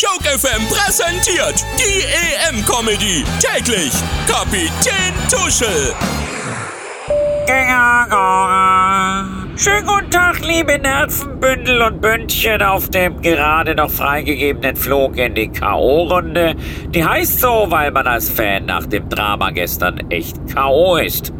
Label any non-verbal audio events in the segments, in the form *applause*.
Joke FM präsentiert die EM-Comedy. Täglich Kapitän Tuschel. Schönen guten Tag, liebe Nervenbündel und Bündchen auf dem gerade noch freigegebenen Flug in die K.O.-Runde. Die heißt so, weil man als Fan nach dem Drama gestern echt K.O. ist.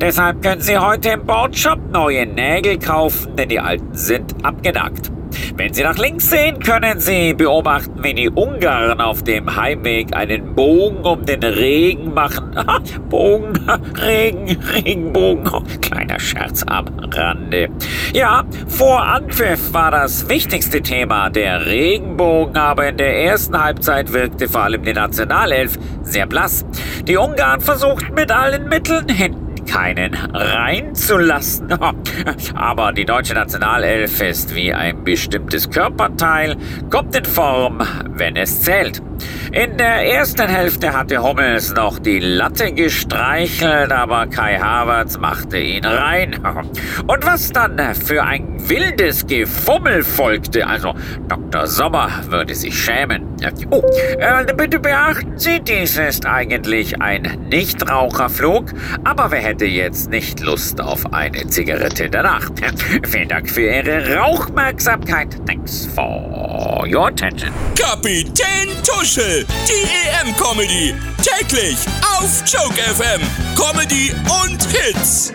Deshalb können Sie heute im Bordshop neue Nägel kaufen, denn die alten sind abgenackt. Wenn Sie nach links sehen, können Sie beobachten, wie die Ungarn auf dem Heimweg einen Bogen um den Regen machen. *laughs* Bogen, *laughs* Regen, Regenbogen. Oh, kleiner Scherz am Rande. Ja, vor Anpfiff war das wichtigste Thema der Regenbogen, aber in der ersten Halbzeit wirkte vor allem die Nationalelf sehr blass. Die Ungarn versuchten mit allen Mitteln hinten keinen reinzulassen. *laughs* Aber die deutsche Nationalelf ist wie ein bestimmtes Körperteil, kommt in Form, wenn es zählt. In der ersten Hälfte hatte Hummels noch die Latte gestreichelt, aber Kai Havertz machte ihn rein. *laughs* Und was dann für ein wildes Gefummel folgte, also Dr. Sommer würde sich schämen. Oh, äh, bitte beachten Sie, dies ist eigentlich ein Nichtraucherflug, aber wer hätte jetzt nicht Lust auf eine Zigarette danach? *laughs* Vielen Dank für Ihre Rauchmerksamkeit. Thanks for your attention. Kapitän Tuschel, die EM-Comedy. Täglich auf Joke FM. Comedy und Hits.